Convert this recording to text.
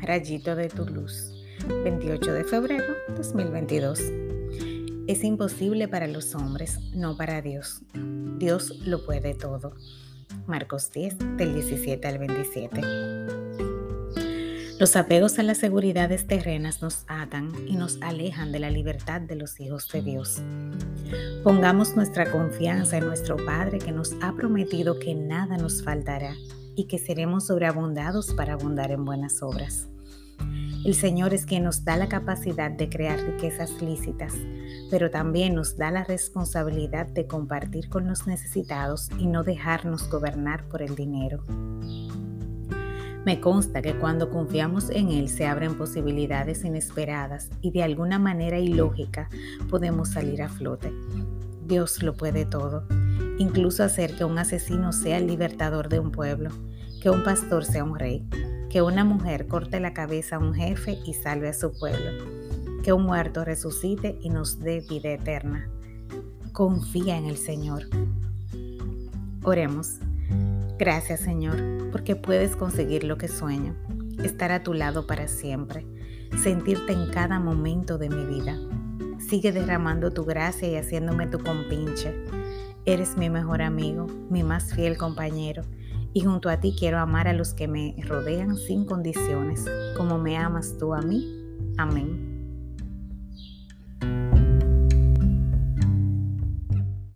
rayito de tu luz. 28 de febrero 2022. Es imposible para los hombres, no para Dios. Dios lo puede todo. Marcos 10, del 17 al 27. Los apegos a las seguridades terrenas nos atan y nos alejan de la libertad de los hijos de Dios. Pongamos nuestra confianza en nuestro Padre que nos ha prometido que nada nos faltará y que seremos sobreabundados para abundar en buenas obras. El Señor es quien nos da la capacidad de crear riquezas lícitas, pero también nos da la responsabilidad de compartir con los necesitados y no dejarnos gobernar por el dinero. Me consta que cuando confiamos en Él se abren posibilidades inesperadas y de alguna manera ilógica podemos salir a flote. Dios lo puede todo, incluso hacer que un asesino sea el libertador de un pueblo, que un pastor sea un rey, que una mujer corte la cabeza a un jefe y salve a su pueblo, que un muerto resucite y nos dé vida eterna. Confía en el Señor. Oremos. Gracias Señor, porque puedes conseguir lo que sueño, estar a tu lado para siempre, sentirte en cada momento de mi vida. Sigue derramando tu gracia y haciéndome tu compinche. Eres mi mejor amigo, mi más fiel compañero y junto a ti quiero amar a los que me rodean sin condiciones, como me amas tú a mí. Amén.